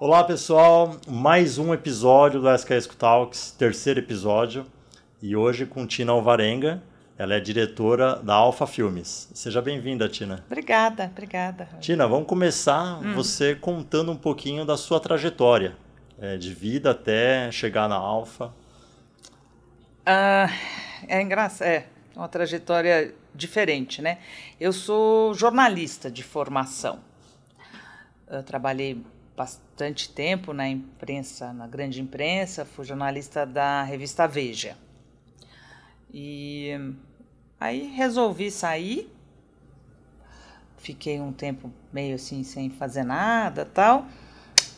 Olá pessoal, mais um episódio do SKS Talks, terceiro episódio, e hoje com Tina Alvarenga, ela é diretora da Alfa Filmes. Seja bem-vinda, Tina. Obrigada, obrigada. Tina, vamos começar hum. você contando um pouquinho da sua trajetória, é, de vida até chegar na Alfa. Ah, é engraçado, é uma trajetória diferente, né? Eu sou jornalista de formação. Eu trabalhei bastante tempo na imprensa, na grande imprensa, fui jornalista da revista Veja. E aí resolvi sair, fiquei um tempo meio assim sem fazer nada tal.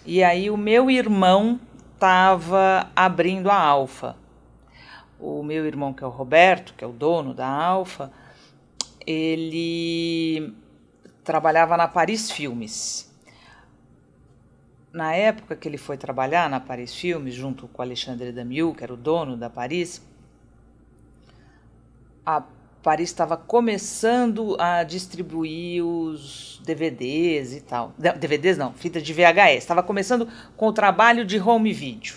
E aí o meu irmão estava abrindo a Alfa. O meu irmão, que é o Roberto, que é o dono da Alfa, ele trabalhava na Paris Filmes na época que ele foi trabalhar na Paris Filmes, junto com Alexandre Damiou, que era o dono da Paris, a Paris estava começando a distribuir os DVDs e tal. DVDs não, fita de VHS. Estava começando com o trabalho de home video.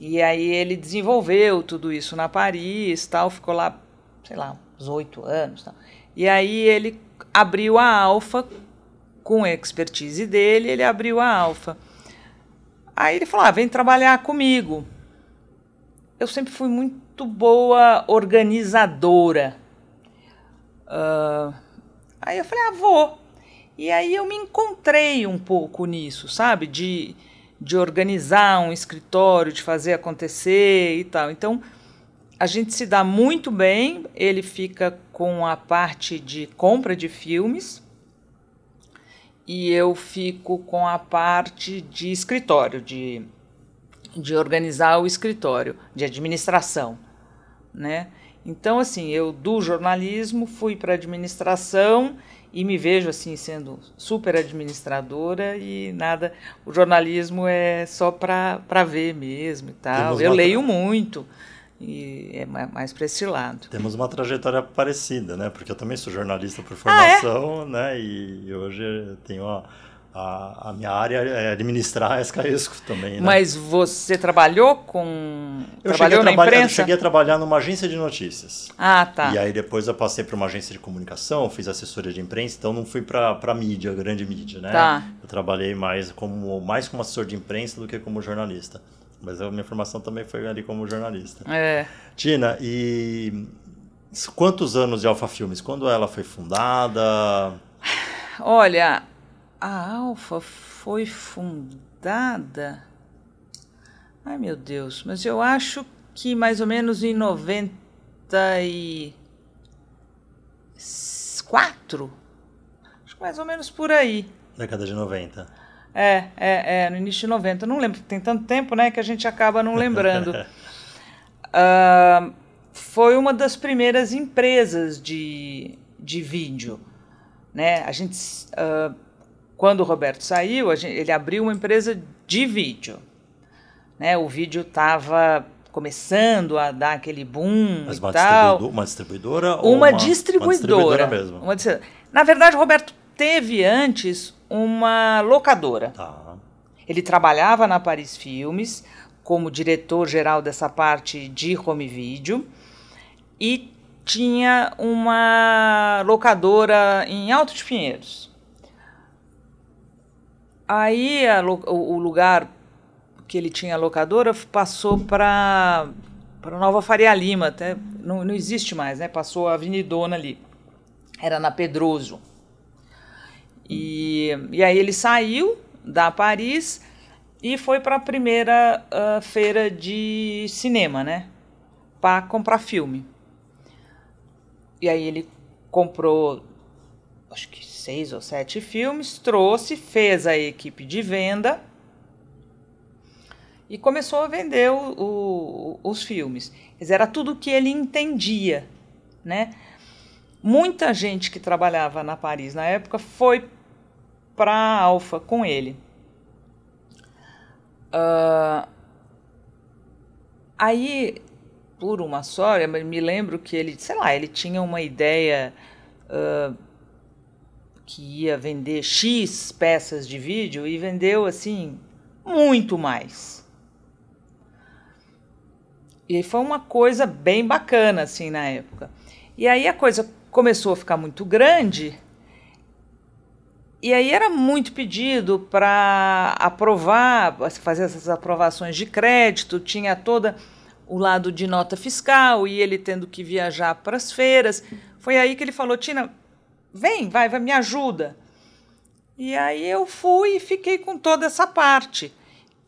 E aí ele desenvolveu tudo isso na Paris, tal, ficou lá, sei lá, uns oito anos. Tal. E aí ele abriu a Alfa com a expertise dele, ele abriu a Alfa. Aí ele falou: ah, vem trabalhar comigo. Eu sempre fui muito boa organizadora. Uh, aí eu falei: ah, vou. E aí eu me encontrei um pouco nisso, sabe? De, de organizar um escritório, de fazer acontecer e tal. Então a gente se dá muito bem. Ele fica com a parte de compra de filmes e eu fico com a parte de escritório, de, de organizar o escritório, de administração, né? Então, assim, eu do jornalismo fui para administração e me vejo assim sendo super administradora e nada. O jornalismo é só para ver mesmo e tal. eu leio muito e é mais para esse lado. Temos uma trajetória parecida, né? Porque eu também sou jornalista por formação, ah, é? né? E hoje tenho a, a, a, minha área é administrar a SKESCO também. Né? Mas você trabalhou com. Eu trabalhou na imprensa? Eu cheguei a trabalhar numa agência de notícias. Ah, tá. E aí depois eu passei para uma agência de comunicação, fiz assessoria de imprensa, então não fui para a mídia, grande mídia, né? Tá. Eu trabalhei mais como, mais como assessor de imprensa do que como jornalista. Mas a minha formação também foi ali como jornalista. É. Tina, e quantos anos de Alfa Filmes? Quando ela foi fundada? Olha, a Alfa foi fundada. Ai meu Deus, mas eu acho que mais ou menos em 94. Acho que mais ou menos por aí. Década de 90. É, é, é, no início de 90. não lembro, tem tanto tempo, né, que a gente acaba não lembrando. uh, foi uma das primeiras empresas de, de vídeo, né? A gente, uh, quando o Roberto saiu, gente, ele abriu uma empresa de vídeo, né? O vídeo estava começando a dar aquele boom Mas e uma tal. Distribuidor, uma distribuidora? Uma, uma distribuidora. Uma distribuidora mesmo. Uma, na verdade, o Roberto teve antes uma locadora. Tá. Ele trabalhava na Paris Filmes como diretor-geral dessa parte de home video e tinha uma locadora em Alto de Pinheiros. Aí a, o, o lugar que ele tinha locadora passou para para Nova Faria Lima, até não, não existe mais, né? Passou a Avenidona ali. Era na Pedroso. E, e aí ele saiu da Paris e foi para a primeira uh, feira de cinema, né? Para comprar filme. E aí ele comprou, acho que seis ou sete filmes, trouxe, fez a equipe de venda e começou a vender o, o, os filmes. Era tudo que ele entendia, né? Muita gente que trabalhava na Paris na época foi para Alfa com ele. Uh, aí, por uma sorte, me lembro que ele, sei lá, ele tinha uma ideia uh, que ia vender X peças de vídeo e vendeu assim muito mais. E foi uma coisa bem bacana, assim, na época. E aí a coisa começou a ficar muito grande. E aí era muito pedido para aprovar, fazer essas aprovações de crédito, tinha toda o lado de nota fiscal e ele tendo que viajar para as feiras. Foi aí que ele falou: Tina, vem, vai, vai, me ajuda. E aí eu fui e fiquei com toda essa parte,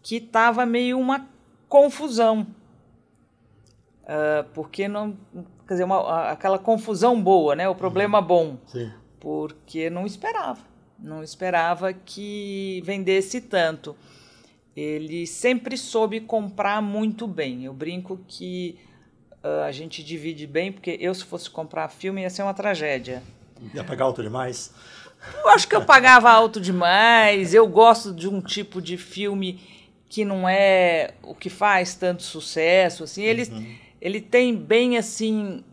que estava meio uma confusão. Uh, porque não. Quer dizer, uma, aquela confusão boa, né? O problema uhum. bom. Sim. Porque não esperava. Não esperava que vendesse tanto. Ele sempre soube comprar muito bem. Eu brinco que uh, a gente divide bem, porque eu, se fosse comprar filme, ia ser uma tragédia. Ia pagar alto demais? Eu acho que eu pagava alto demais. Eu gosto de um tipo de filme que não é o que faz tanto sucesso. Assim, ele, uhum. ele tem bem assim.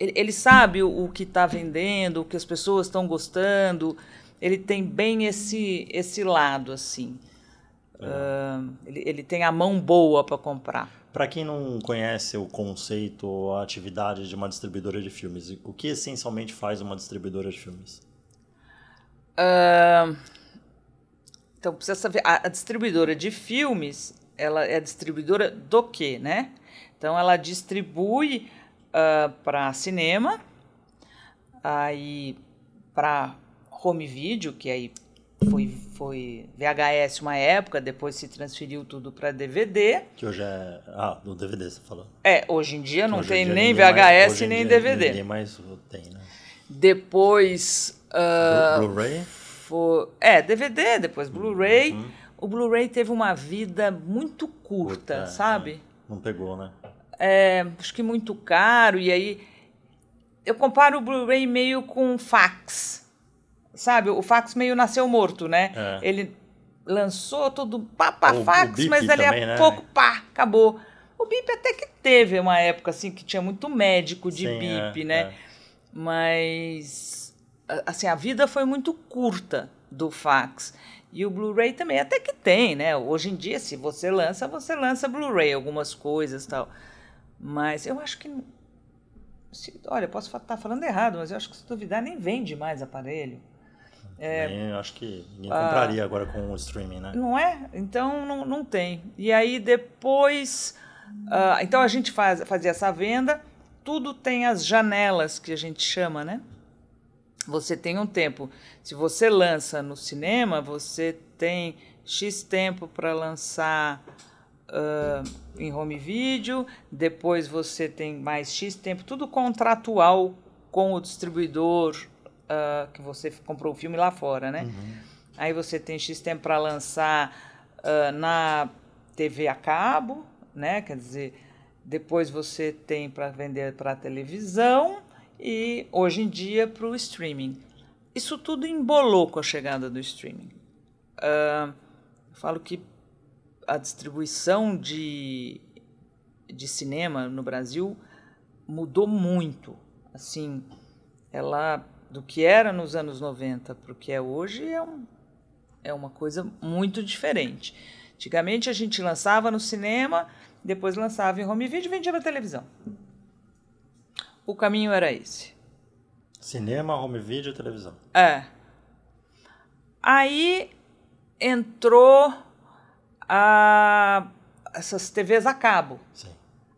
Ele, ele sabe o, o que está vendendo, o que as pessoas estão gostando. Ele tem bem esse, esse lado assim. Uh, ele, ele tem a mão boa para comprar. Para quem não conhece o conceito ou a atividade de uma distribuidora de filmes, o que essencialmente faz uma distribuidora de filmes? Uh, então, precisa saber. A, a, distribuidora de filmes, ela é distribuidora do quê, né? Então, ela distribui uh, para cinema, aí para home video, que aí foi, foi VHS uma época, depois se transferiu tudo para DVD. Que hoje é. Ah, no DVD você falou. É, hoje em dia não tem dia nem VHS mais, nem DVD. Ninguém mais tem, né? Depois. Uh, Blu-ray? É, DVD, depois Blu-ray. Uhum. O Blu-ray teve uma vida muito curta, é, sabe? É. Não pegou, né? É, acho que muito caro. E aí. Eu comparo o Blu-ray meio com fax sabe, o fax meio nasceu morto, né? É. Ele lançou tudo pá, pá, o, fax, mas dali a né? pouco, pá, acabou. O BIP até que teve uma época assim que tinha muito médico de Sim, BIP, é, né? É. Mas assim, a vida foi muito curta do fax. E o Blu-ray também até que tem, né? Hoje em dia, se você lança, você lança Blu-ray, algumas coisas tal. Mas eu acho que. Se, olha, posso estar falando errado, mas eu acho que se duvidar, nem vende mais aparelho. É, acho que ninguém compraria agora com o streaming, né? Não é? Então não, não tem. E aí depois. Uh, então a gente faz, fazia essa venda, tudo tem as janelas que a gente chama, né? Você tem um tempo. Se você lança no cinema, você tem X tempo para lançar uh, em home video, depois você tem mais X tempo, tudo contratual com o distribuidor uh, que você comprou o filme lá fora, né? Uhum. Aí você tem X tempo para lançar uh, na TV a cabo, né? Quer dizer, depois você tem para vender para televisão e hoje em dia para o streaming. Isso tudo embolou com a chegada do streaming. Uh, eu falo que a distribuição de, de cinema no Brasil mudou muito. Assim, ela do que era nos anos 90 para o que é hoje é, um, é uma coisa muito diferente. Antigamente a gente lançava no cinema, depois lançava em home video e vendia para televisão. O caminho era esse. Cinema, home video e televisão. É. Aí entrou a, essas TVs a cabo. Sim.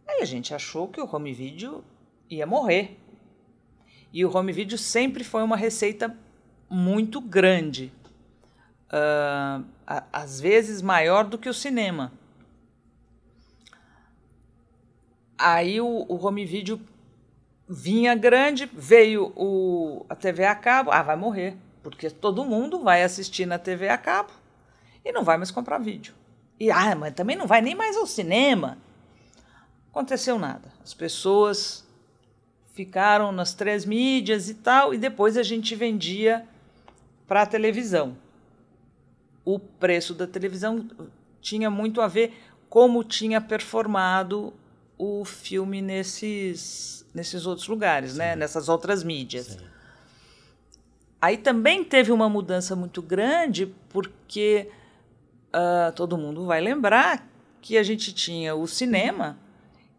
Aí a gente achou que o home video ia morrer. E o home video sempre foi uma receita muito grande. Uh, às vezes maior do que o cinema. Aí o, o home video vinha grande, veio o, a TV a cabo, ah, vai morrer, porque todo mundo vai assistir na TV a cabo e não vai mais comprar vídeo. E ah, mas também não vai nem mais ao cinema. Aconteceu nada. As pessoas ficaram nas três mídias e tal, e depois a gente vendia para a televisão. O preço da televisão tinha muito a ver como tinha performado o filme nesses, nesses outros lugares, né? nessas outras mídias. Sim. Aí também teve uma mudança muito grande, porque uh, todo mundo vai lembrar que a gente tinha o cinema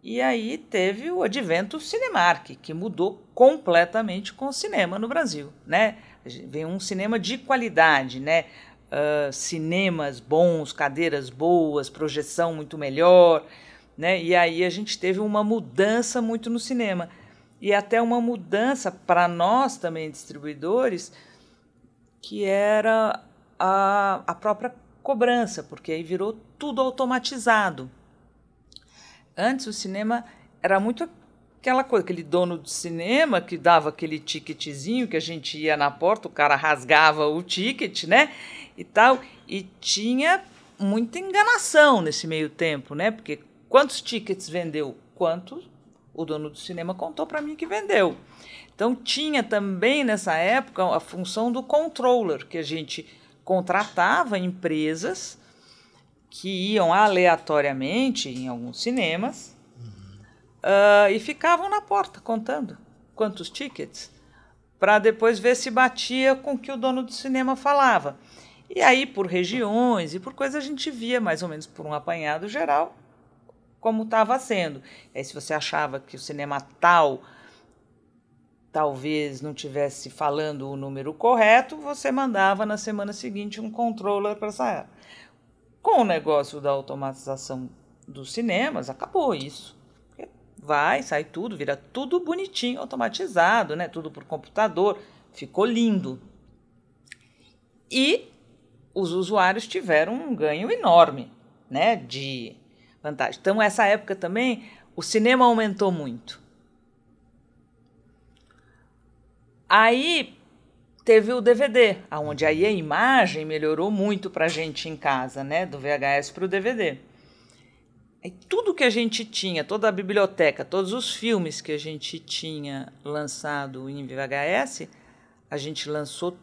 e aí teve o advento Cinemark, que mudou completamente com o cinema no Brasil, né? Vem um cinema de qualidade, né? Uh, cinemas bons, cadeiras boas, projeção muito melhor, né? E aí a gente teve uma mudança muito no cinema e até uma mudança para nós também distribuidores, que era a, a própria cobrança, porque aí virou tudo automatizado. Antes o cinema era muito aquela coisa, aquele dono de cinema que dava aquele ticketzinho que a gente ia na porta, o cara rasgava o ticket, né? E tal, e tinha muita enganação nesse meio tempo, né? Porque quantos tickets vendeu? Quantos o dono do cinema contou para mim que vendeu. Então tinha também nessa época a função do controller, que a gente contratava empresas que iam aleatoriamente em alguns cinemas uh, e ficavam na porta contando quantos tickets, para depois ver se batia com o que o dono do cinema falava. E aí, por regiões e por coisas, a gente via mais ou menos por um apanhado geral como estava sendo. E aí, se você achava que o cinema tal talvez não tivesse falando o número correto, você mandava na semana seguinte um controller para essa Com o negócio da automatização dos cinemas, acabou isso. Vai, sai tudo, vira tudo bonitinho, automatizado, né? Tudo por computador, ficou lindo. E os usuários tiveram um ganho enorme, né? De vantagem. Então, essa época também, o cinema aumentou muito. Aí teve o DVD, onde aí a imagem melhorou muito para a gente em casa, né? Do VHS para o DVD. E tudo que a gente tinha, toda a biblioteca, todos os filmes que a gente tinha lançado em VHS, a gente lançou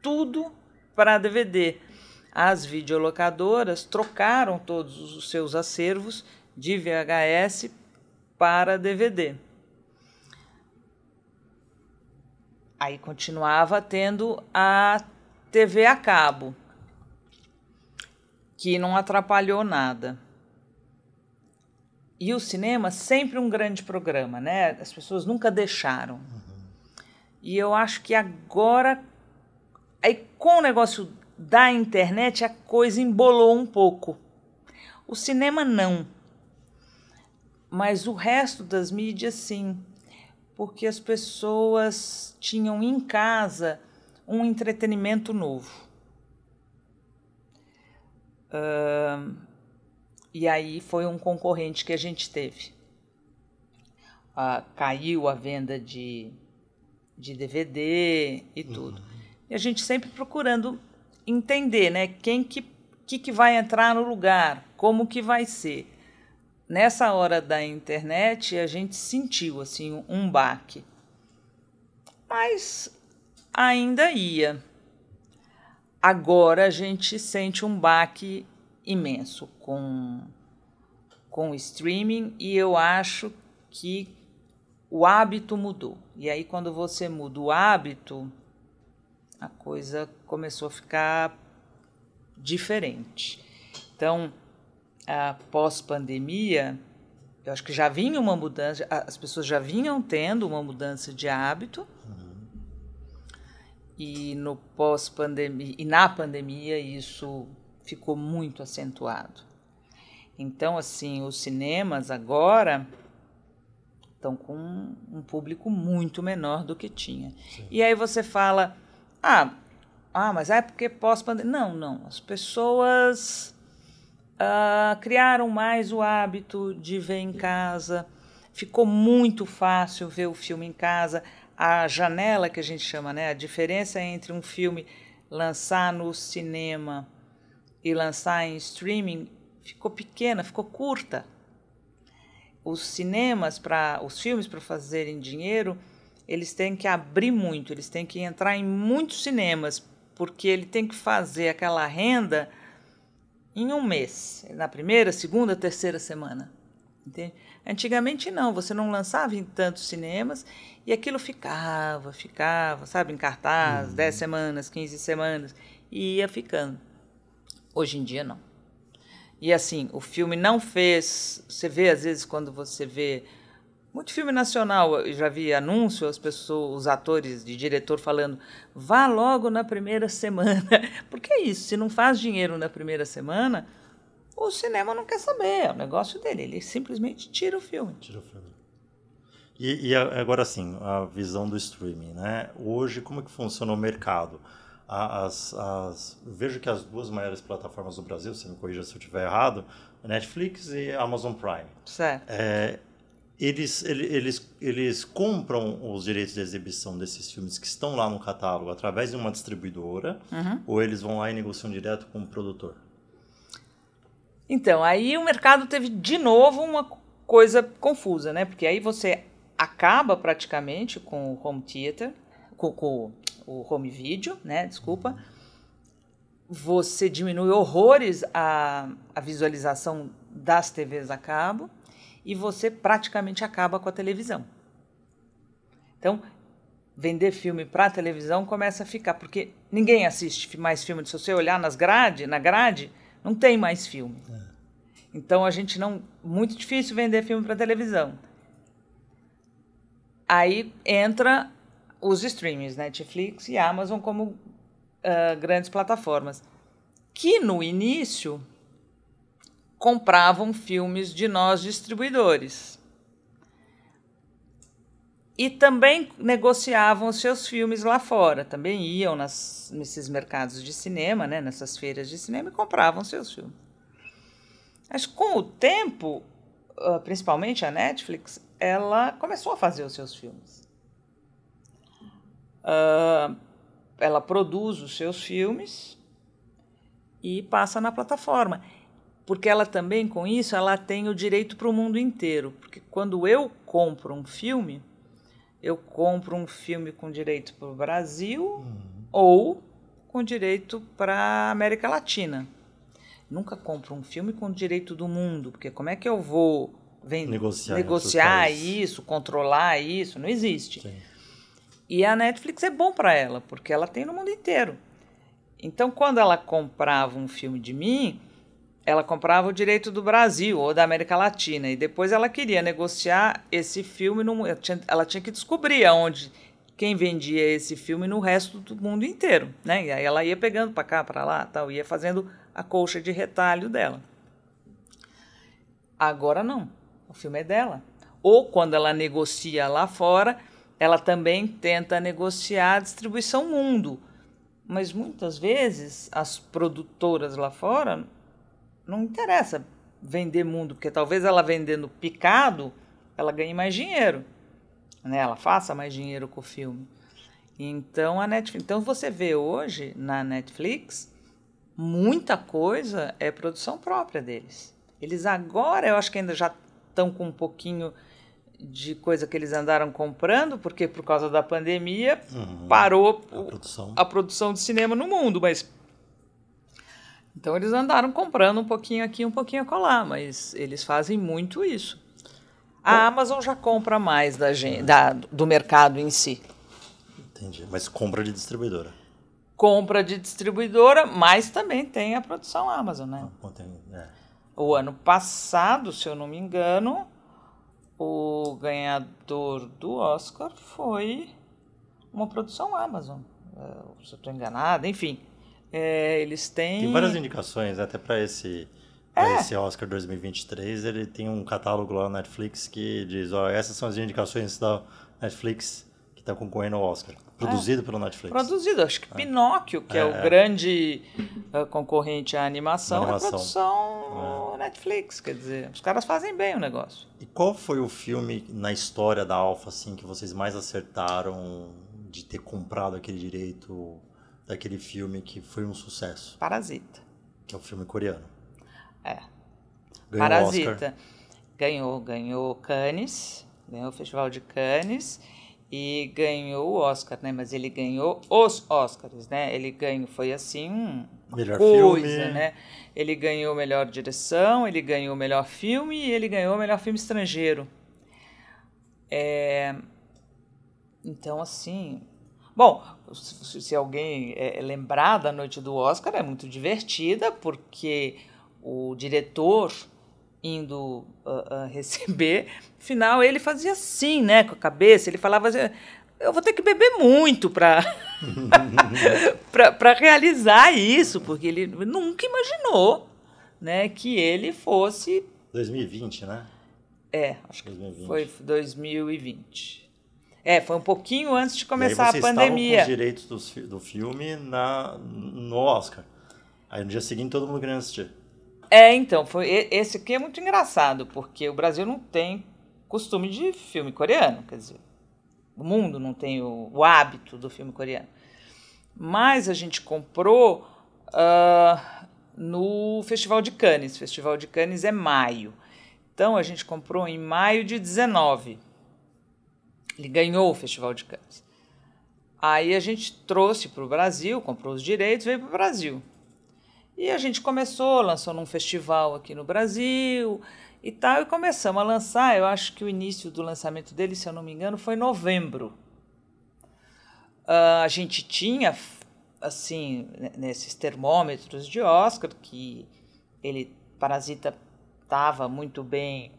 tudo para DVD as videolocadoras trocaram todos os seus acervos de VHS para DVD. Aí continuava tendo a TV a cabo, que não atrapalhou nada. E o cinema sempre um grande programa, né? As pessoas nunca deixaram. Uhum. E eu acho que agora, aí com o negócio da internet a coisa embolou um pouco. O cinema não. Mas o resto das mídias sim. Porque as pessoas tinham em casa um entretenimento novo. Uh, e aí foi um concorrente que a gente teve. Uh, caiu a venda de, de DVD e tudo. Uhum. E a gente sempre procurando entender, né? Quem que, que, que vai entrar no lugar, como que vai ser. Nessa hora da internet, a gente sentiu assim um baque. Mas ainda ia. Agora a gente sente um baque imenso com, com o streaming e eu acho que o hábito mudou. E aí, quando você muda o hábito, a coisa começou a ficar diferente. Então, pós-pandemia, eu acho que já vinha uma mudança, as pessoas já vinham tendo uma mudança de hábito. Uhum. E no pós-pandemia e na pandemia isso ficou muito acentuado. Então, assim, os cinemas agora estão com um público muito menor do que tinha. Sim. E aí você fala, ah, ah, mas é porque pós-pandemia. Não, não. As pessoas uh, criaram mais o hábito de ver em casa. Ficou muito fácil ver o filme em casa. A janela que a gente chama, né? A diferença entre um filme lançar no cinema e lançar em streaming ficou pequena, ficou curta. Os cinemas para os filmes para fazerem dinheiro eles têm que abrir muito, eles têm que entrar em muitos cinemas, porque ele tem que fazer aquela renda em um mês, na primeira, segunda, terceira semana. Entende? Antigamente não, você não lançava em tantos cinemas e aquilo ficava, ficava, sabe, em cartaz, uhum. 10 semanas, 15 semanas, e ia ficando. Hoje em dia, não. E assim, o filme não fez. Você vê, às vezes, quando você vê. Muito filme nacional, eu já vi anúncio, as pessoas, os atores de diretor falando, vá logo na primeira semana. Porque é isso, se não faz dinheiro na primeira semana, o cinema não quer saber, é o negócio dele, ele simplesmente tira o filme. Tira o filme. E, e agora sim, a visão do streaming, né? Hoje, como é que funciona o mercado? As, as, vejo que as duas maiores plataformas do Brasil, você me corrija se eu estiver errado, Netflix e Amazon Prime. Certo. É, eles, eles, eles compram os direitos de exibição desses filmes que estão lá no catálogo através de uma distribuidora Uhum. ou eles vão lá e negociam direto com o produtor? Então, aí o mercado teve de novo uma coisa confusa, né? Porque aí você acaba praticamente com o home theater, com, com o home video, né? Desculpa. Você diminui horrores a, a visualização das TVs a cabo e você praticamente acaba com a televisão. Então, vender filme para televisão começa a ficar, porque ninguém assiste mais filme. Se você olhar nas grade, na grade, não tem mais filme. Então a gente não. Muito difícil vender filme para televisão. Aí entra os streamings, Netflix e Amazon como ah, grandes plataformas. Que no início compravam filmes de nós distribuidores. E também negociavam os seus filmes lá fora. Também iam nas, nesses mercados de cinema, né, nessas feiras de cinema, e compravam seus filmes. Mas com o tempo, ah, principalmente a Netflix, ela começou a fazer os seus filmes. Ah, ela produz os seus filmes e passa na plataforma. Porque ela também, com isso, ela tem o direito para o mundo inteiro. Porque quando eu compro um filme, eu compro um filme com direito para o Brasil ou com direito para a América Latina. Nunca compro um filme com direito do mundo, porque como é que eu vou Negociar negociar isso, controlar isso? Não existe. Sim. E a Netflix é bom para ela, porque ela tem no mundo inteiro. Então, quando ela comprava um filme de mim, ela comprava o direito do Brasil ou da América Latina. E depois ela queria negociar esse filme. No, ela, tinha, ela tinha que descobrir aonde quem vendia esse filme no resto do mundo inteiro. Né? E aí ela ia pegando para cá, para lá, tal, ia fazendo a colcha de retalho dela. Agora não. O filme é dela. Ou quando ela negocia lá fora, ela também tenta negociar a distribuição mundo. Mas muitas vezes as produtoras lá fora não interessa vender mundo, porque talvez ela vendendo picado, ela ganhe mais dinheiro. Né? Ela faça mais dinheiro com o filme. Então a Netflix, então você vê hoje na Netflix muita coisa é produção própria deles. Eles agora, eu acho que ainda já estão com um pouquinho de coisa que eles andaram comprando, porque por causa da pandemia Uhum. parou A produção. a produção de cinema no mundo, mas então eles andaram comprando um pouquinho aqui, um pouquinho acolá, mas eles fazem muito isso. A Amazon já compra mais da gente, da, do mercado em si. Entendi. Mas compra de distribuidora. Compra de distribuidora, mas também tem a produção Amazon, né? Não tem- é. O ano passado, se eu não me engano, o ganhador do Oscar foi uma produção Amazon. É, Se eu estou enganada, enfim. É, eles têm. Tem várias indicações, até para esse, É. esse Oscar 2023, ele tem um catálogo lá na Netflix que diz, ó, essas são as indicações da Netflix que está concorrendo ao Oscar. Produzido pelo Netflix. Produzido, acho que Pinóquio, que é, o É. grande eh, concorrente à animação, Animação. é produção Netflix. Quer dizer, os caras fazem bem o negócio. E qual foi o filme na história da Alpha assim, que vocês mais acertaram de ter comprado aquele direito daquele filme que foi um sucesso? Parasita. Que é o filme coreano. É. Ganhou o Parasita. Oscar. Ganhou, ganhou Cannes, ganhou o Festival de Cannes e ganhou o Oscar, né? Mas ele ganhou os Oscars, né? Ele ganhou, foi assim, um- uma Melhor coisa, filme. né? Ele ganhou melhor direção, ele ganhou melhor filme e ele ganhou melhor filme estrangeiro. É, Então, assim... Bom, se, alguém é, lembrar da noite do Oscar, é muito divertida, porque o diretor indo uh, uh, receber, final ele fazia assim, né, com a cabeça, ele falava assim, eu vou ter que beber muito para para realizar isso, porque ele nunca imaginou, né, que ele fosse 2020, né? É, acho que 2020. foi 2020. É, foi um pouquinho antes de começar a pandemia. com os direitos do, do filme na, no Oscar. Aí no dia seguinte todo mundo queria assistir. É, então, foi, esse aqui é muito engraçado, porque o Brasil não tem costume de filme coreano, quer dizer, o mundo não tem o, o hábito do filme coreano. Mas a gente comprou uh, no Festival de Cannes. O Festival de Cannes é maio. Então a gente comprou em maio de 19. Ele ganhou o Festival de Cannes. Aí a gente trouxe para o Brasil, comprou os direitos, veio para o Brasil. E a gente começou, lançou num festival aqui no Brasil e tal, e começamos a lançar. Eu acho que o início do lançamento dele, se eu não me engano, foi novembro. Uh, a gente tinha, assim, nesses termômetros de Oscar, que ele, Parasita, estava muito bem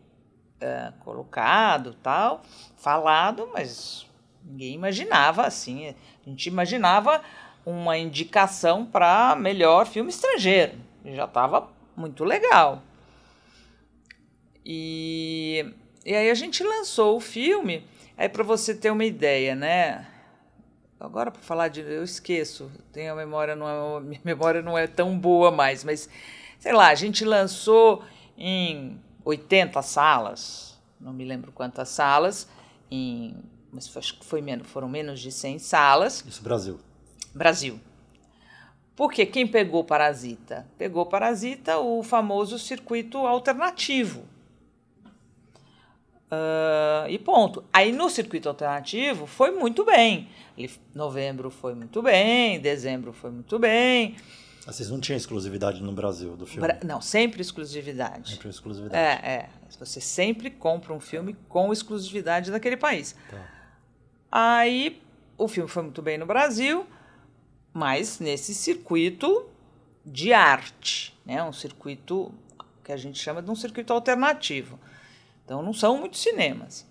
uh, colocado, tal, falado, mas ninguém imaginava assim. A gente imaginava uma indicação para melhor filme estrangeiro. Já estava muito legal. E, e aí a gente lançou o filme. Aí para você ter uma ideia, né? Agora para falar de, eu esqueço. Tenho a memória não é, minha memória não é tão boa mais, mas sei lá, a gente lançou em 80 salas, não me lembro quantas salas, em, mas acho que foi menos, foram menos de 100 salas. Isso Brasil. Brasil. Porque quem pegou Parasita? Pegou Parasita o famoso circuito alternativo. Uh, e ponto. Aí no circuito alternativo foi muito bem. Novembro foi muito bem, dezembro foi muito bem. Vocês não tinham exclusividade no Brasil do filme? Não, sempre exclusividade. Sempre exclusividade. É, é. Você sempre compra um filme com exclusividade daquele país. Tá. Aí o filme foi muito bem no Brasil, mas nesse circuito de arte, né? Um circuito que a gente chama de um circuito alternativo. Então não são muitos cinemas.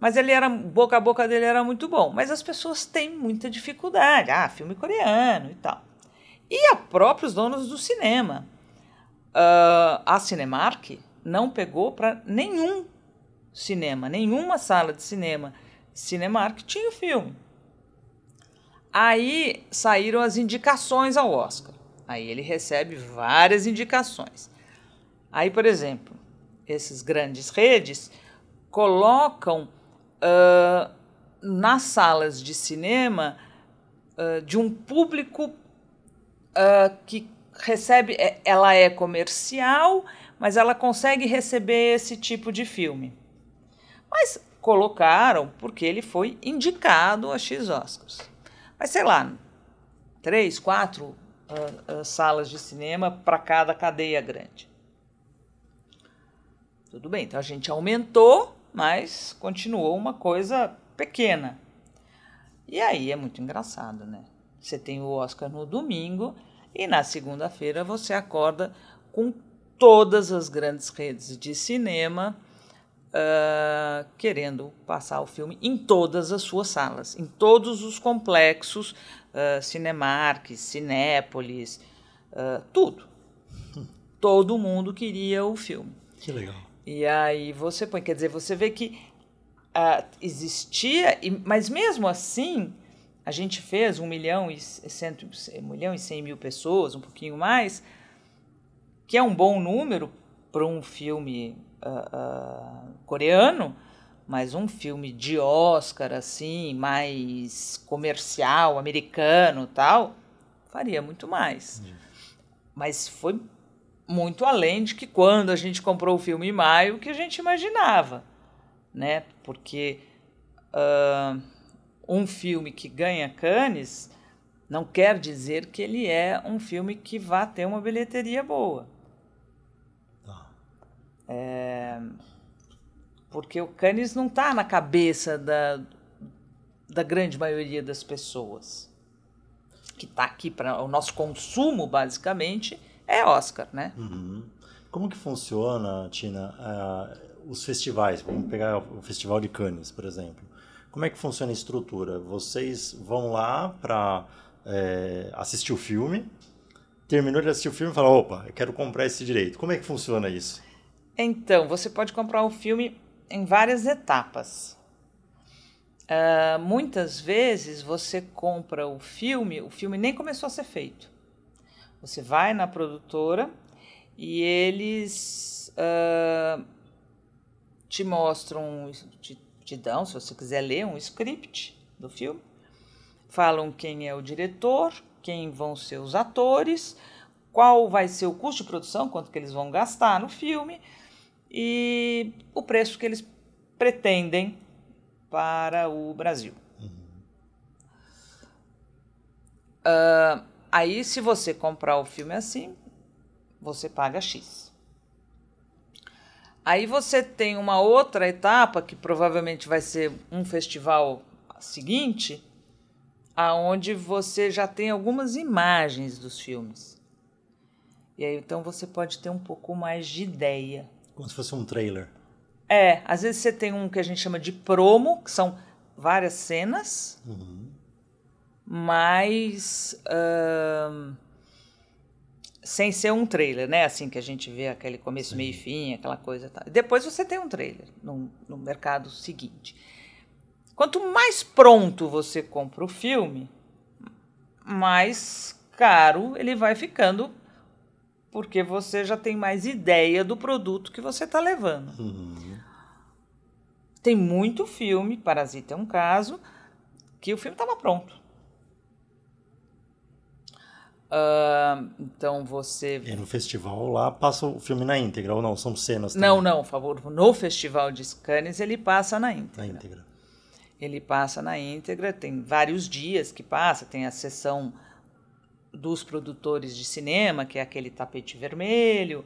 Mas ele era boca a boca dele era muito bom, mas as pessoas têm muita dificuldade. Ah, filme coreano e tal e a próprios donos do cinema. Uh, a Cinemark não pegou para nenhum cinema, nenhuma sala de cinema. Cinemark tinha o filme. Aí saíram as indicações ao Oscar. Aí ele recebe várias indicações. Aí, por exemplo, essas grandes redes colocam uh, nas salas de cinema uh, de um público uh, que recebe, é, ela é comercial, mas ela consegue receber esse tipo de filme. Mas colocaram porque ele foi indicado a X Oscars. Mas sei lá, três, quatro uh, uh, salas de cinema para cada cadeia grande. Tudo bem, então a gente aumentou, mas continuou uma coisa pequena. E aí é muito engraçado, né? Você tem o Oscar no domingo e na segunda-feira você acorda com todas as grandes redes de cinema uh, querendo passar o filme em todas as suas salas, em todos os complexos, uh, Cinemark, Cinépolis, uh, tudo. Todo mundo queria o filme. Que legal. E aí você põe, quer dizer, você vê que uh, existia, mas mesmo assim a gente fez um milhão e, cento, milhão e cem mil pessoas, um pouquinho mais, que é um bom número para um filme uh, uh, coreano, mas um filme de Oscar, assim, mais comercial, americano tal, faria muito mais. Mas foi muito além de que quando a gente comprou o filme em maio, que a gente imaginava, né? Porque... Uh, um filme que ganha Cannes não quer dizer que ele é um filme que vá ter uma bilheteria boa. Tá. É, porque o Cannes não está na cabeça da, da grande maioria das pessoas que está aqui para o nosso consumo, basicamente, é Oscar, né? Uhum. Como que funciona, Tina, uh, os festivais? Vamos pegar o Festival de Cannes, por exemplo. Como é que funciona a estrutura? Vocês vão lá para é, assistir o filme, terminou de assistir o filme e fala, opa, eu quero comprar esse direito. Como é que funciona isso? Então, você pode comprar o filme em várias etapas. Uh, muitas vezes você compra o filme, o filme nem começou a ser feito. Você vai na produtora e eles uh, te mostram, te, te dão, se você quiser ler, um script do filme. Falam quem é o diretor, quem vão ser os atores, qual vai ser o custo de produção, quanto que eles vão gastar no filme e o preço que eles pretendem para o Brasil. Uhum. Uh, aí, se você comprar o filme assim, você paga X. Aí você tem uma outra etapa que provavelmente vai ser um festival seguinte, aonde você já tem algumas imagens dos filmes. E aí então você pode ter um pouco mais de ideia. Como se fosse um trailer. É, às vezes você tem um que a gente chama de promo, que são várias cenas, uhum. mas uh, sem ser um trailer, né? Assim que a gente vê aquele começo, Sim. meio e fim, aquela coisa. Tal. Depois você tem um trailer no, no mercado seguinte. Quanto mais pronto você compra o filme, mais caro ele vai ficando porque você já tem mais ideia do produto que você está levando. Uhum. Tem muito filme, Parasita é um caso, que o filme estava pronto. Uh, então você. E no festival lá passa o filme na íntegra, ou não? São cenas também? Não, não, por favor. No festival de Cannes ele passa na íntegra. Na íntegra. Ele passa na íntegra, tem vários dias que passa, tem a sessão dos produtores de cinema, que é aquele tapete vermelho.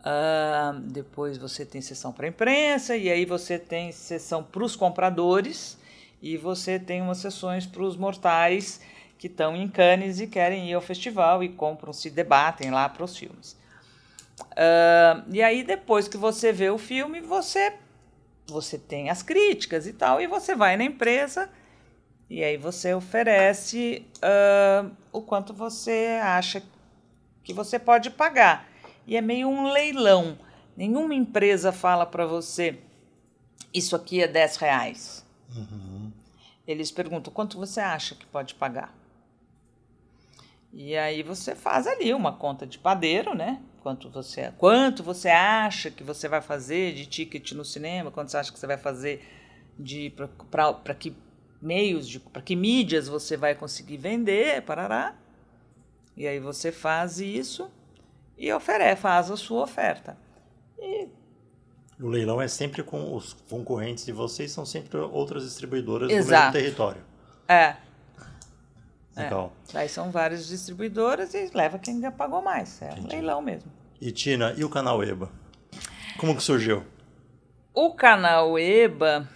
Uh, depois você tem sessão para imprensa, e aí você tem sessão para os compradores, e você tem umas sessões para os mortais que estão em Cannes e querem ir ao festival e compram, se debatem lá para os filmes. Uh, e aí, depois que você vê o filme, você, você tem as críticas e tal, e você vai na empresa e aí você oferece uh, o quanto você acha que você pode pagar. E é meio um leilão. Nenhuma empresa fala para você, isso aqui é 10 reais. Uhum. Eles perguntam, quanto você acha que pode pagar? E aí você faz ali uma conta de padeiro, né? Quanto você, quanto você acha que você vai fazer de ticket no cinema, quanto você acha que você vai fazer de para que meios de para que mídias você vai conseguir vender, parará. E aí você faz isso e oferece, faz a sua oferta. E o leilão é sempre com os concorrentes de vocês, são sempre outras distribuidoras Exato. do mesmo território. É. Legal. É. Aí são várias distribuidoras e leva quem já pagou mais. É Entendi. um leilão mesmo. E Tina, e o canal EBA? Como que surgiu? O canal EBA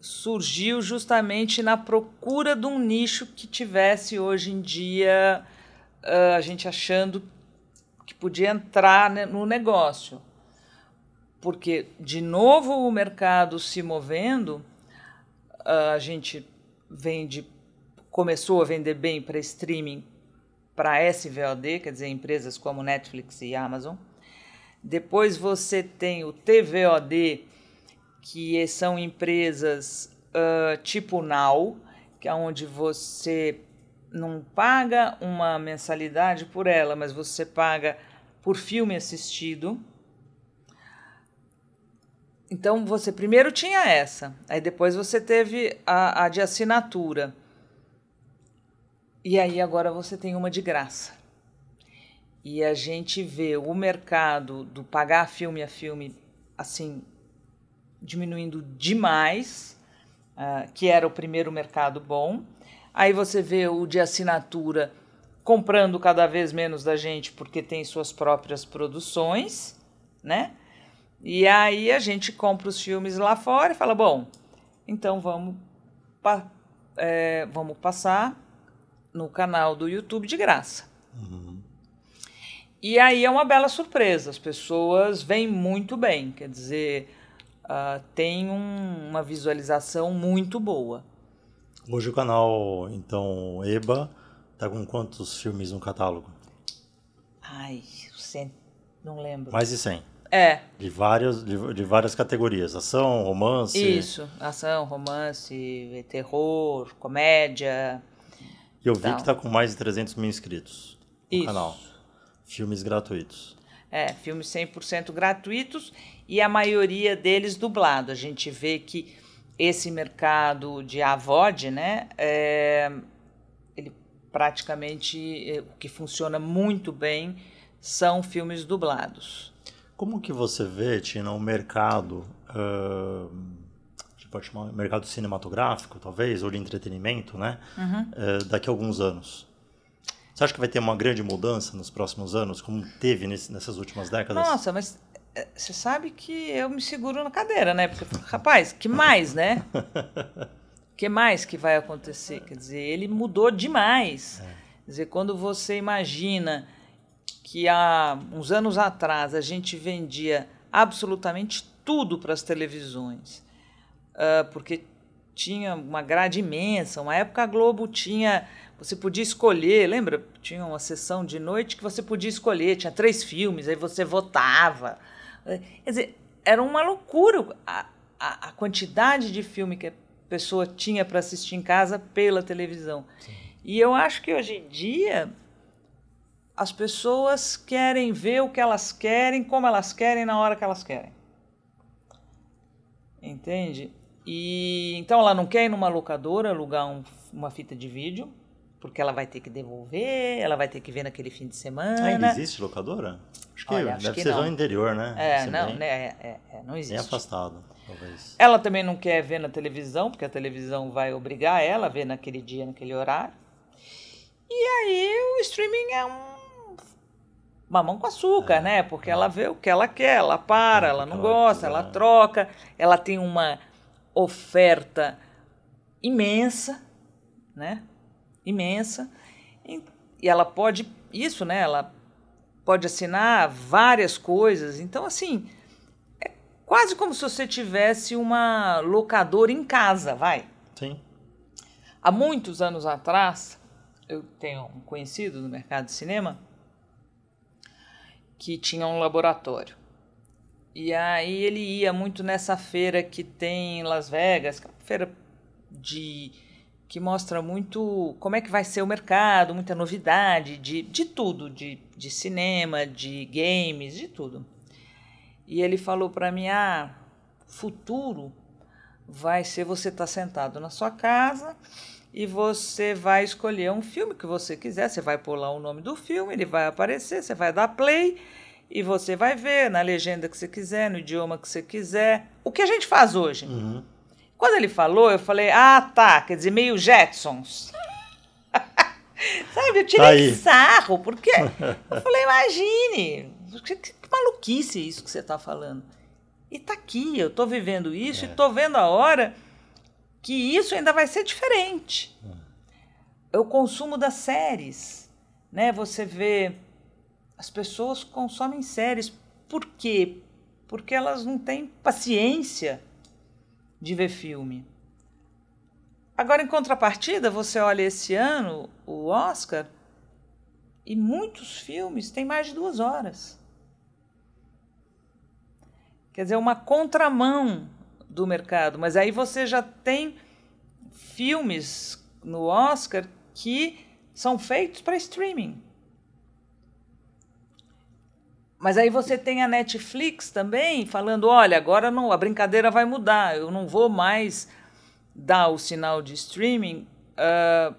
surgiu justamente na procura de um nicho que tivesse hoje em dia uh, a gente achando que podia entrar no negócio. Porque, de novo, o mercado se movendo, uh, a gente vende, começou a vender bem para streaming, para SVOD, quer dizer, empresas como Netflix e Amazon. Depois você tem o TVOD, que são empresas uh, tipo Now, que é onde você não paga uma mensalidade por ela, mas você paga por filme assistido. Então você primeiro tinha essa, aí depois você teve a, a de assinatura. E aí agora você tem uma de graça. E a gente vê o mercado do pagar filme a filme assim diminuindo demais, uh, que era o primeiro mercado bom. Aí você vê o de assinatura comprando cada vez menos da gente porque tem suas próprias produções, né? E aí a gente compra os filmes lá fora e fala, bom, então vamos pa é, vamos passar no canal do YouTube de graça. Uhum. E aí é uma bela surpresa, as pessoas vêm muito bem, quer dizer, uh, tem um, uma visualização muito boa. Hoje o canal, então, EBA, tá com quantos filmes no catálogo? Ai, não lembro. Mais de 100. É. De várias, de, de, várias categorias. Ação, romance. Isso, ação, romance, terror, comédia. Eu vi que está com mais de 300 mil inscritos no Isso. canal. Filmes gratuitos. É, filmes 100% gratuitos e a maioria deles dublado. A gente vê que esse mercado de AVOD, né, é, ele praticamente, é, o que funciona muito bem são filmes dublados. Como que você vê, Tina, o mercado, uh, gente pode chamar mercado cinematográfico, talvez, ou de entretenimento, né, uhum. uh, daqui a alguns anos? Você acha que vai ter uma grande mudança nos próximos anos, como teve nesse, nessas últimas décadas? Nossa, mas é, você sabe que eu me seguro na cadeira, né? Porque, rapaz, que mais, né? que mais que vai acontecer? Quer dizer, ele mudou demais. É. Quer dizer, quando você imagina que há uns anos atrás a gente vendia absolutamente tudo para as televisões, uh, porque tinha uma grade imensa. Uma época a Globo tinha você podia escolher, lembra? Tinha uma sessão de noite que você podia escolher, tinha três filmes, aí você votava. Quer dizer, era uma loucura a, a, a quantidade de filme que a pessoa tinha para assistir em casa pela televisão. Sim. E eu acho que hoje em dia as pessoas querem ver o que elas querem, como elas querem, na hora que elas querem. Entende? E então ela não quer ir numa locadora alugar um, uma fita de vídeo porque ela vai ter que devolver, ela vai ter que ver naquele fim de semana. Ainda existe locadora? Acho que Olha, acho deve que ser não. no interior, né? É, não, bem, né, é, é, é, não existe. Bem afastado, talvez. Ela também não quer ver na televisão, porque a televisão vai obrigar ela a ver naquele dia, naquele horário. E aí o streaming é um mamão com açúcar, é, né? Porque é. ela vê o que ela quer, ela para, ela não gosta, ela troca, ela tem uma oferta imensa, né? imensa e ela pode isso, né? Ela pode assinar várias coisas. Então, assim, é quase como se você tivesse uma locadora em casa, vai. Sim. Há muitos anos atrás, eu tenho um conhecido no mercado de cinema que tinha um laboratório. E aí ele ia muito nessa feira que tem em Las Vegas, é feira de que mostra muito como é que vai ser o mercado, muita novidade de, de tudo, de, de cinema, de games, de tudo. E ele falou para mim: ah, futuro vai ser você estar tá sentado na sua casa e você vai escolher um filme que você quiser, você vai pôr lá o nome do filme, ele vai aparecer, você vai dar play e você vai ver na legenda que você quiser, no idioma que você quiser. O que a gente faz hoje? Uhum. Quando ele falou, eu falei, ah, tá, quer dizer, meio Jetsons. Sabe, eu tirei Aí. sarro, porque eu falei, imagine, que, que maluquice isso que você está falando. E tá aqui, eu estou vivendo isso é. e estou vendo a hora que isso ainda vai ser diferente. É o consumo das séries, né? Você vê as pessoas consomem séries. Por quê? Porque elas não têm paciência de ver filme. Agora, em contrapartida, você olha esse ano o Oscar e muitos filmes têm mais de duas horas. Quer dizer, uma contramão do mercado. Mas aí você já tem filmes no Oscar que são feitos para streaming. Mas aí você tem a Netflix também falando: olha, agora não, a brincadeira vai mudar, eu não vou mais dar o sinal de streaming uh,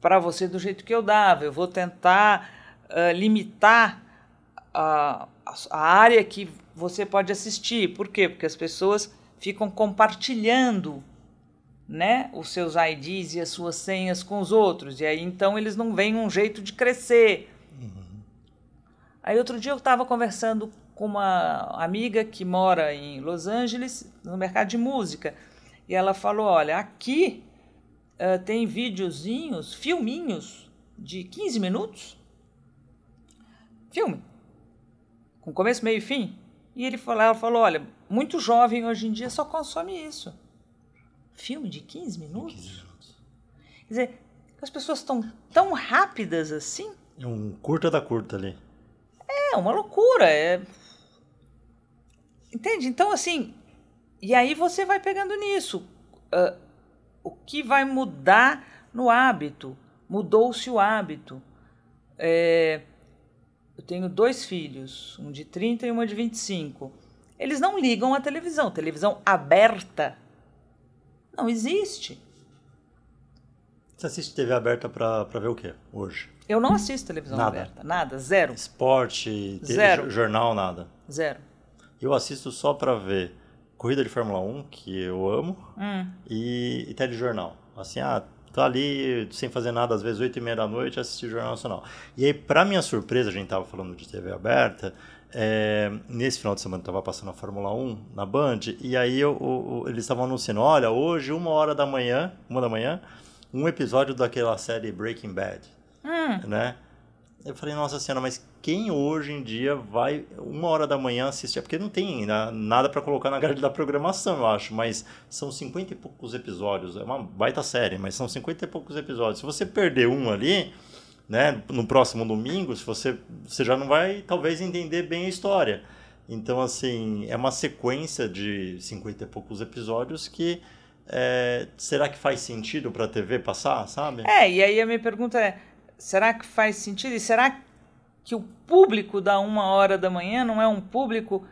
para você do jeito que eu dava, eu vou tentar uh, limitar a, a área que você pode assistir. Por quê? Porque as pessoas ficam compartilhando né, os seus IDs e as suas senhas com os outros, e aí então eles não veem um jeito de crescer. Aí outro dia eu estava conversando com uma amiga que mora em Los Angeles, no mercado de música, e ela falou: olha, aqui uh, tem videozinhos, filminhos de 15 minutos. Filme. Com começo, meio e fim. E ele falou, ela falou: olha, muito jovem hoje em dia só consome isso. Filme de 15 minutos? 15 minutos. Quer dizer, as pessoas estão tão rápidas assim. É um curta da curta ali. É, uma loucura. É... Entende? Então, assim, e aí você vai pegando nisso. Uh, o que vai mudar no hábito? Mudou-se o hábito. É, eu tenho dois filhos, um de 30 e uma de 25. Eles não ligam à televisão. Televisão aberta não existe. Você assiste TV aberta para ver o quê hoje? Eu não assisto televisão nada. aberta. Nada, zero. Esporte, zero. jornal, nada. Zero. Eu assisto só para ver corrida de Fórmula 1, que eu amo, hum. e, e telejornal. Assim, ah, tô ali sem fazer nada, às vezes 8 e meia da noite, assistir o Jornal Nacional. E aí, para minha surpresa, a gente tava falando de TV aberta, é, nesse final de semana estava passando a Fórmula 1 na Band, e aí eu, eu, eles estavam anunciando, olha, hoje, uma hora da manhã, uma da manhã, um episódio daquela série Breaking Bad, hum. né? Eu falei, nossa senhora, mas quem hoje em dia vai uma hora da manhã assistir? Porque não tem nada para colocar na grade da programação, eu acho, mas são 50 e poucos episódios. É uma baita série, mas são 50 e poucos episódios. Se você perder um ali, né, no próximo domingo, se você, você já não vai talvez entender bem a história. Então, assim, é uma sequência de 50 e poucos episódios que é, será que faz sentido para a TV passar, sabe? É, e aí a minha pergunta é será que faz sentido? E será que o público da uma hora da manhã não é um público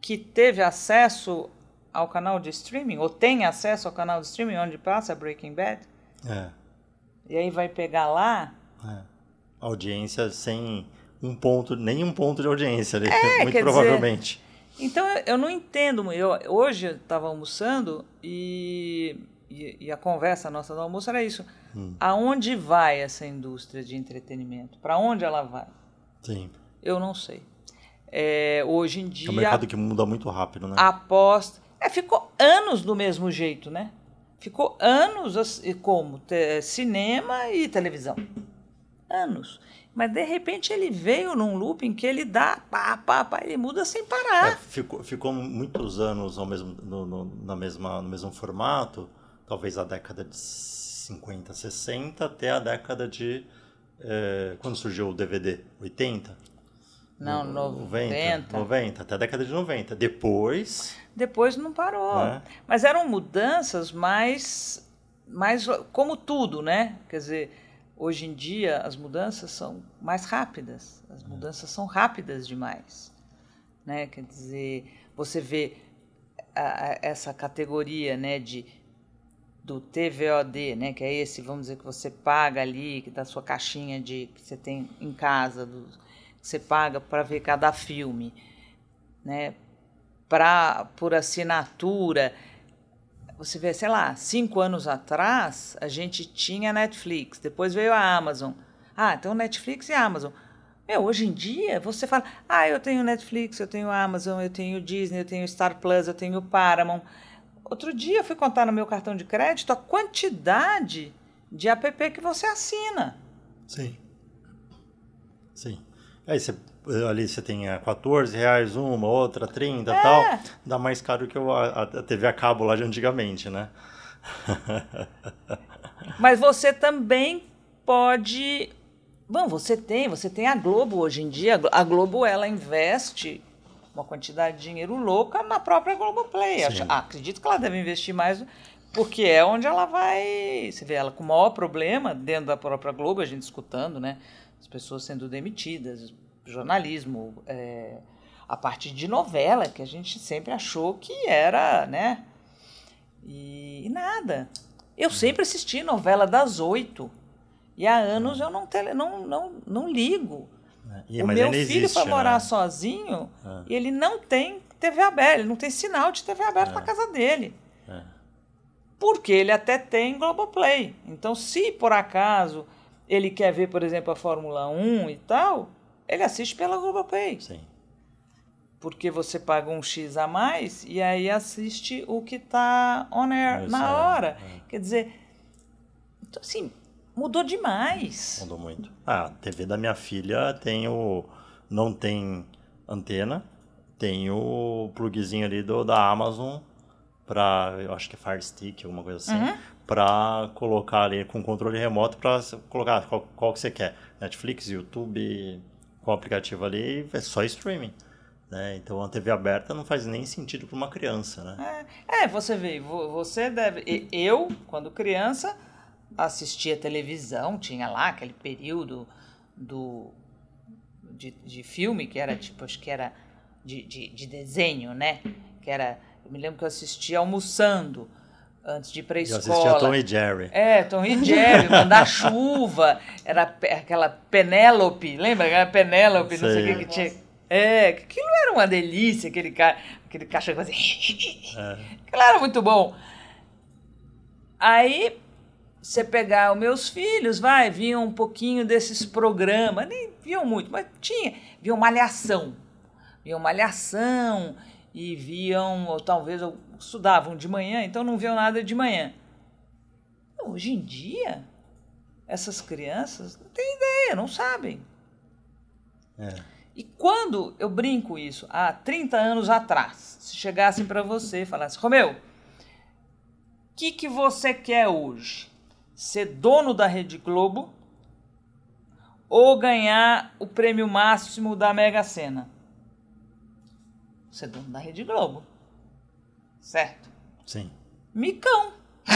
que teve acesso ao canal de streaming, ou tem acesso ao canal de streaming onde passa Breaking Bad? É. E aí vai pegar lá. É. Audiência sem um ponto, nenhum ponto de audiência ali, é, muito provavelmente. Dizer, então eu não entendo. Eu, hoje eu estava almoçando e e, e, a conversa nossa do almoço era isso. Hum. Aonde vai essa indústria de entretenimento? Para onde ela vai? Sim. Eu não sei. É, hoje em dia. É um mercado que muda muito rápido, né? Aposta. É, ficou anos do mesmo jeito, né? Ficou anos assim, como te, cinema e televisão. Anos. Mas de repente ele veio num looping que ele dá pá, pá, pá, ele muda sem parar. É, ficou, ficou muitos anos ao mesmo, no, no, na mesma, no mesmo formato talvez a década de 50, 60 até a década de. É, quando surgiu o DVD? 80? Não, 90. 90, até a década de 90. Depois. Depois não parou. Né? Mas eram mudanças mais, mais. Como tudo, né? Quer dizer, hoje em dia as mudanças são mais rápidas. As é. mudanças são rápidas demais. Né? Quer dizer, você vê a, a, essa categoria né, de do TVOD, né, que é esse, vamos dizer, que você paga ali, que da sua caixinha de que você tem em casa, do, que você paga para ver cada filme, né, pra, por assinatura. Você vê, sei lá, cinco anos atrás, a gente tinha Netflix, depois veio a Amazon. Ah, então Netflix e Amazon. Meu, hoje em dia, você fala, ah, eu tenho Netflix, eu tenho Amazon, eu tenho Disney, eu tenho Star Plus, eu tenho Paramount. Outro dia eu fui contar no meu cartão de crédito a quantidade de app que você assina. Sim. Sim. Aí você, ali você tem 14 reais uma, outra 30 e é. tal. Dá mais caro que a, a TV a cabo lá de antigamente, né? Mas você também pode... Bom, você tem, você tem a Globo hoje em dia. A Globo, ela investe uma quantidade de dinheiro louca na própria Globoplay. Acho, ah, acredito que ela deve investir mais, porque é onde ela vai. Você vê ela com o maior problema dentro da própria Globo, a gente escutando, né? As pessoas sendo demitidas, jornalismo, é, a parte de novela, que a gente sempre achou que era, né? E, e nada. Eu sempre assisti novela das oito. E há anos eu não, tele, não, não, não ligo. É, o meu filho existe, foi morar né? sozinho é. e ele não tem TV aberta, ele não tem sinal de TV aberta é. na casa dele. É. Porque ele até tem Globoplay. Então, se por acaso ele quer ver, por exemplo, a Fórmula 1 e tal, ele assiste pela Globoplay. Sim. Porque você paga um X a mais e aí assiste o que está on air na hora. É. Quer dizer, Então, assim, mudou demais. Mudou muito. Ah, a TV da minha filha tem o. Não tem antena, tem o plugzinho ali do, da Amazon para, eu acho que é Fire Stick, alguma coisa assim, uhum. para colocar ali com controle remoto para colocar qual, qual que você quer. Netflix, YouTube, qual aplicativo ali, é só streaming. Né? Então a TV aberta não faz nem sentido para uma criança, né? É, é, você vê, você deve. Eu, quando criança, assistia televisão, tinha lá aquele período do de, de filme que era tipo, acho que era de, de, de desenho, né? Que era. Eu me lembro que eu assistia almoçando antes de ir para a escola. Eu assistia Tom e Jerry. É, Tom e Jerry, mandar chuva, era aquela Penélope, lembra? Aquela Penélope, não sei o que, que tinha. É, aquilo era uma delícia, aquele, ca... aquele cachorro assim. É. Aquilo era muito bom. Aí, você pegar os meus filhos, vai, viam um pouquinho desses programas, nem viam muito, mas tinha, viam malhação. Viam malhação e viam, ou talvez estudavam de manhã, então não viam nada de manhã. Hoje em dia, essas crianças não têm ideia, não sabem. É. E quando eu brinco isso, há 30 anos atrás, se chegassem para você e falassem, Romeu, o que, que você quer hoje? Ser dono da Rede Globo ou ganhar o prêmio máximo da Mega Sena? Ser dono da Rede Globo. Certo? Sim. Micão.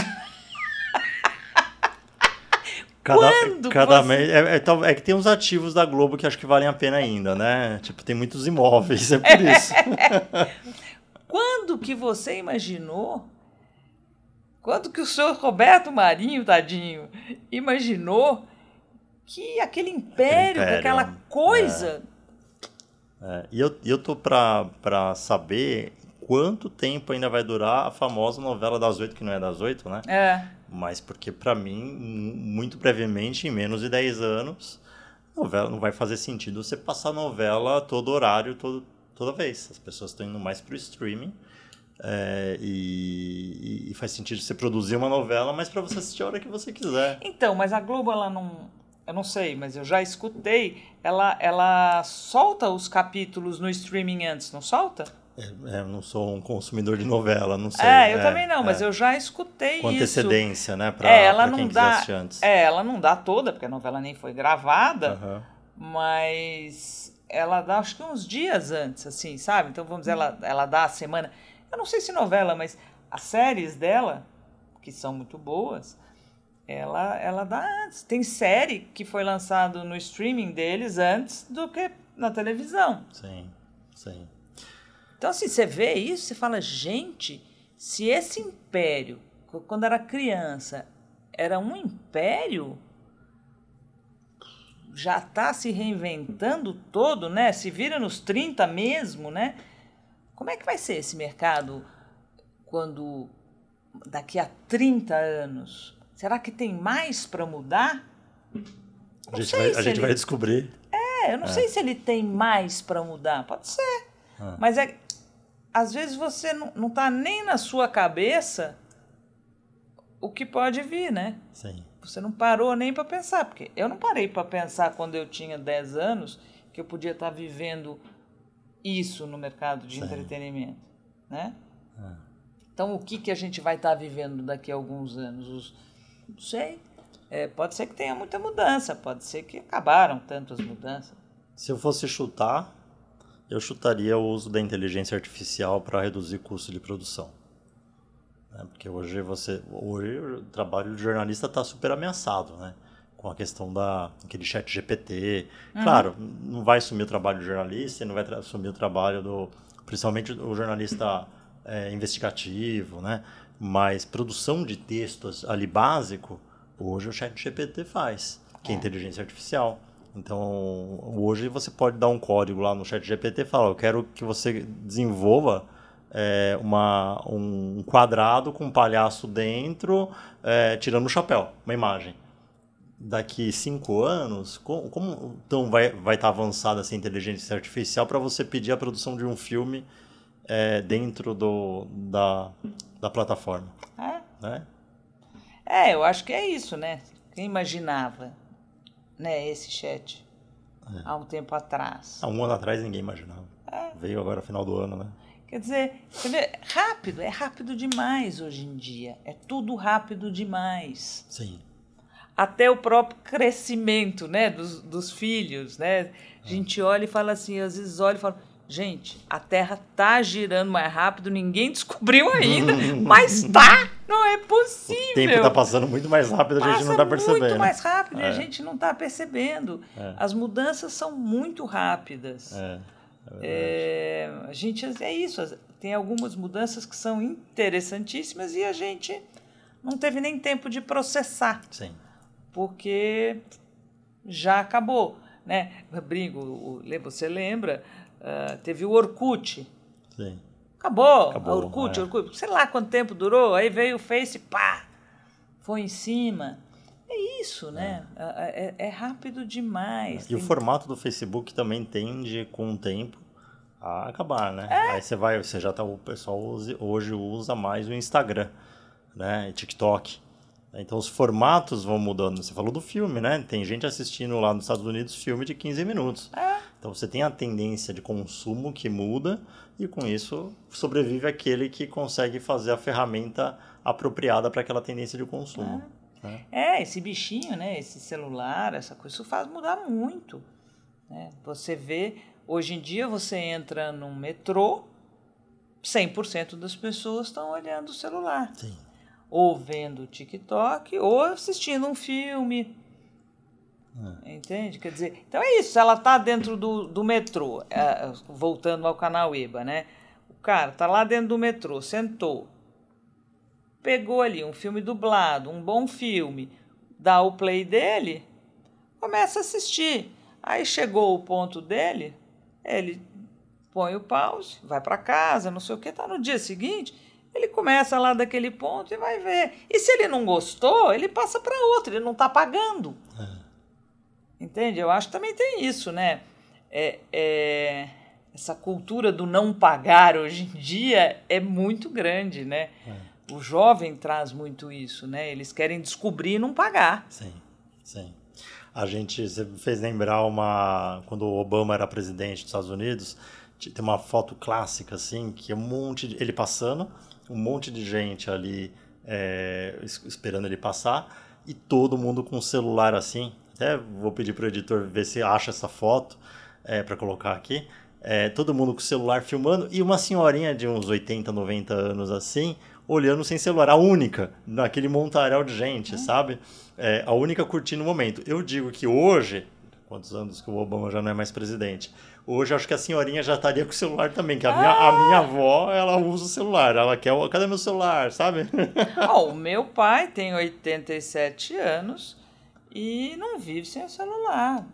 Cada, Quando cada você... mês. É, é, é, que tem uns ativos da Globo que acho que valem a pena ainda, né? Tipo, tem muitos imóveis, é por isso. Quando que você imaginou? Quando que o senhor Roberto Marinho, tadinho, imaginou que aquele império, império aquela coisa. É. É. E eu, eu tô pra, pra saber quanto tempo ainda vai durar a famosa novela das oito, que não é das oito, né? É. Mas porque para mim, muito brevemente, em menos de 10 anos, novela não vai fazer sentido você passar novela todo horário, todo, toda vez. As pessoas estão indo mais para o streaming. É, e, e, faz sentido você produzir uma novela, mas para você assistir a hora que você quiser. Então, mas a Globo, ela não. Eu não sei, mas eu já escutei. Ela, ela solta os capítulos no streaming antes, não solta? É, eu não sou um consumidor de novela, não sei. É, eu é, também não, mas é. eu já escutei Com isso. antecedência, né, para é, ela não dá, antes. É, ela não dá toda, porque a novela nem foi gravada, uhum. mas ela dá acho que uns dias antes, assim, sabe? Então, vamos dizer, ela, ela dá a semana... Eu não sei se novela, mas as séries dela, que são muito boas, ela, ela dá antes. Tem série que foi lançado no streaming deles antes do que na televisão. Sim, sim. Então, assim, você vê isso, você fala, gente, se esse império, quando era criança, era um império, já está se reinventando todo, né? Se vira nos 30 mesmo, né? Como é que vai ser esse mercado quando daqui a 30 anos? Será que tem mais para mudar? a gente, vai, a gente ele... vai descobrir. É, eu não é. sei se ele tem mais para mudar. Pode ser. Ah. Mas é, às vezes você não está nem na sua cabeça o que pode vir, né? Sim. Você não parou nem para pensar, porque eu não parei para pensar quando eu tinha 10 anos que eu podia estar tá vivendo isso no mercado de Sim. entretenimento, né? É. Então, o que, que a gente vai estar tá vivendo daqui a alguns anos? Os, não sei. É, pode ser que tenha muita mudança, pode ser que acabaram tantas mudanças. Se eu fosse chutar, eu chutaria o uso da inteligência artificial para reduzir custo de produção. Né? Porque hoje você, hoje o trabalho de jornalista está super ameaçado, né? Com a questão da aquele chat GPT. Uhum. Claro, não vai sumir o trabalho do jornalista, não vai sumir o trabalho do, principalmente o jornalista é, investigativo, né? Mas produção de textos ali básico, hoje o chat GPT faz, que é, é inteligência artificial. Então, hoje você pode dar um código lá no chat GPT e falar, eu quero que você desenvolva é, uma, um quadrado com um palhaço dentro, é, tirando o chapéu, uma imagem. Daqui cinco anos, como, como então vai estar vai tá avançada essa inteligência artificial para você pedir a produção de um filme é, dentro do, da, da plataforma? É. Né? É, eu acho que é isso, né? Quem imaginava né, esse chat é. há um tempo atrás? Há um ano atrás ninguém imaginava. É. Veio agora final do ano, né? Quer dizer, rápido, é rápido demais hoje em dia. É tudo rápido demais. Sim. Até o próprio crescimento né, dos, dos filhos, né? A gente olha e fala assim, às vezes olha e fala, gente, a Terra tá girando mais rápido, ninguém descobriu ainda, mas tá, não é possível. O tempo está passando muito mais rápido, a gente não está percebendo. muito mais rápido é. e a gente não está percebendo. É. As mudanças são muito rápidas. É. É, a gente é isso, tem algumas mudanças que são interessantíssimas e a gente não teve nem tempo de processar. Sim. Porque já acabou. Né? Brinco, você lembra? Uh, teve o Orkut. Sim. Acabou, Acabou Orkut, é. Orkut. Sei lá quanto tempo durou, aí veio o Face, pá, foi em cima. É isso, né? É, é, é, é rápido demais. E Tem... o formato do Facebook também tende, com o tempo, a acabar, né? É. Aí você vai, você já tá, o pessoal hoje usa mais o Instagram, né? E TikTok. Então os formatos vão mudando. Você falou do filme, né? Tem gente assistindo lá nos Estados Unidos filme de 15 minutos. É. Então você tem a tendência de consumo que muda e com isso sobrevive aquele que consegue fazer a ferramenta apropriada para aquela tendência de consumo. É. É. é, esse bichinho, né? Esse celular, essa coisa, isso faz mudar muito. Né? Você vê, hoje em dia você entra num metrô, 100% das pessoas estão olhando o celular. Sim. Ou vendo TikTok, ou assistindo um filme. É. Entende? Quer dizer, então é isso. Ela está dentro do, do metrô, é, voltando ao canal IBA, né? O cara está lá dentro do metrô, sentou, pegou ali um filme dublado, um bom filme, dá o play dele, começa a assistir. Aí chegou o ponto dele, ele põe o pause, vai para casa, não sei o que, tá no dia seguinte, ele começa lá daquele ponto e vai ver. E se ele não gostou, ele passa para outro, ele não está pagando. É. Entende? Eu acho que também tem isso, né? É, é, essa cultura do não pagar hoje em dia é muito grande, né? É o jovem traz muito isso, né? Eles querem descobrir e não pagar. Sim, sim. A gente você fez lembrar uma quando o Obama era presidente dos Estados Unidos, tem uma foto clássica assim que é um monte de, ele passando, um monte de gente ali é, esperando ele passar e todo mundo com o celular assim. Até vou pedir para o editor ver se acha essa foto é, para colocar aqui. É, todo mundo com o celular filmando e uma senhorinha de uns 80, 90 anos assim, olhando sem celular, a única, naquele montaréu de gente, uhum. sabe? É, a única curtindo o momento. Eu digo que hoje, quantos anos que o Obama já não é mais presidente, hoje acho que a senhorinha já estaria com o celular também, que a, ah. minha, a minha avó, ela usa o celular, ela quer, cadê meu celular, sabe? Oh, o meu pai tem 87 anos e não vive sem o celular.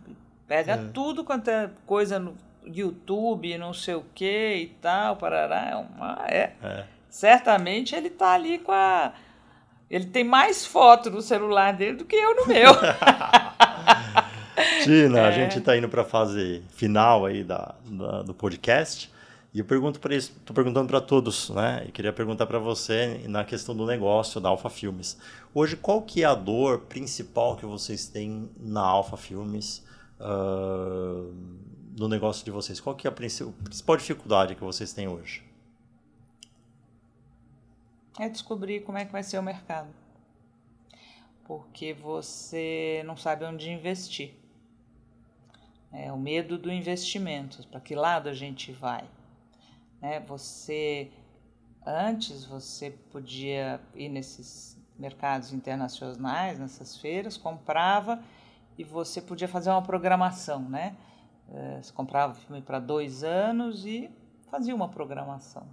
Pega é. tudo quanto é coisa no YouTube, não sei o que e tal, parará, é uma... é. é certamente ele está ali com a. Ele tem mais foto no celular dele do que eu no meu. Tina, é. a gente está indo para a fase final aí da, da, do podcast. E eu pergunto para isso, estou perguntando para todos, né? E queria perguntar para você na questão do negócio da Alfa Filmes. Hoje, qual que é a dor principal que vocês têm na Alfa Filmes uh, no negócio de vocês? Qual que é a principal dificuldade que vocês têm hoje? é descobrir como é que vai ser o mercado. Porque você não sabe onde investir. É o medo do investimento, para que lado a gente vai. Né? Você antes você podia ir nesses mercados internacionais, nessas feiras, comprava e você podia fazer uma programação, né? É, você comprava filme para dois anos e fazia uma programação.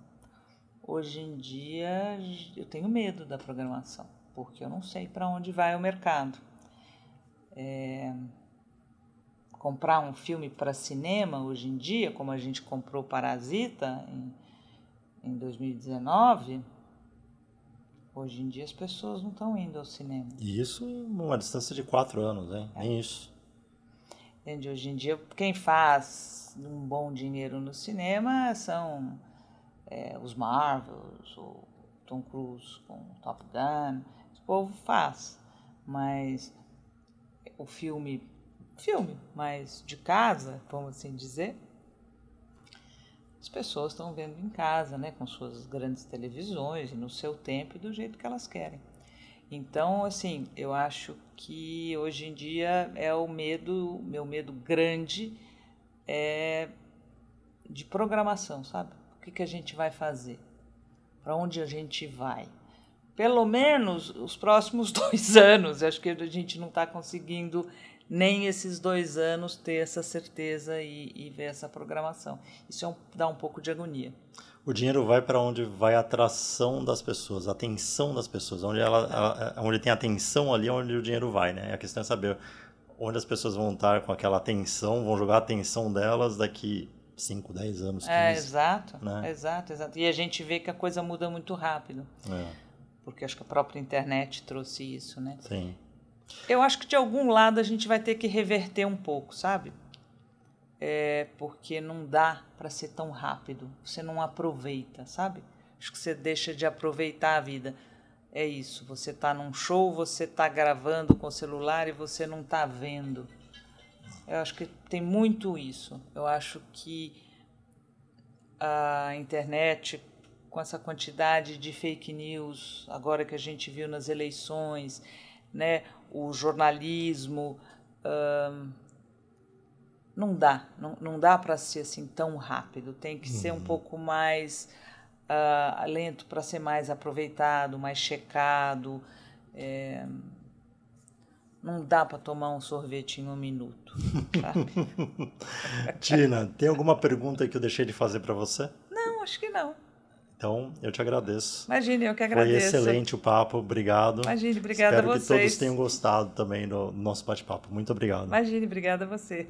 Hoje em dia eu tenho medo da programação, porque eu não sei para onde vai o mercado. É, comprar um filme para cinema hoje em dia, como a gente comprou Parasita em, em 2019, hoje em dia as pessoas não estão indo ao cinema. E isso numa distância de quatro anos, hein? É. Nem isso. Entende? Hoje em dia, quem faz um bom dinheiro no cinema são é, os Marvels, o Tom Cruise com Top Gun, povo faz. Mas o filme, filme, mas de casa, vamos assim dizer, as pessoas estão vendo em casa, né, com suas grandes televisões, no seu tempo e do jeito que elas querem. Então, assim, eu acho que hoje em dia é o medo, meu medo grande é de programação, sabe? O que, que a gente vai fazer? Para onde a gente vai? Pelo menos os próximos dois anos. Acho que a gente não está conseguindo nem esses dois anos ter essa certeza e, e ver essa programação. Isso é um, dá um pouco de agonia. O dinheiro vai para onde vai a atração das pessoas, a atenção das pessoas. Onde, ela, ela, onde tem atenção ali é onde o dinheiro vai, né? A questão é saber onde as pessoas vão estar com aquela atenção, vão jogar a atenção delas daqui 5, 10 anos, 15. É, exato, né? exato, exato. E a gente vê que a coisa muda muito rápido. É. Porque acho que a própria internet trouxe isso, né? Sim. Eu acho que de algum lado a gente vai ter que reverter um pouco, sabe? é, porque não dá para ser tão rápido. Você não aproveita, sabe? Acho que você deixa de aproveitar a vida. É isso. Você está num show, você está gravando com o celular e você não está vendo. Eu acho que tem muito isso. Eu acho que a internet, com essa quantidade de fake news, agora que a gente viu nas eleições, né, o jornalismo. Hum, não dá, não, não dá para ser assim tão rápido, tem que uhum. ser um uhum. pouco mais uh, lento para ser mais aproveitado, mais checado. É, não dá para tomar um sorvete em um minuto. Tina, tem alguma pergunta que eu deixei de fazer para você? Não, acho que não. Então, eu te agradeço. Imagine, eu que agradeço. Foi excelente o papo, obrigado. Imagine, obrigada Espero a vocês. Espero que todos tenham gostado também do nosso bate-papo. Muito obrigado. Imagine, obrigada a você.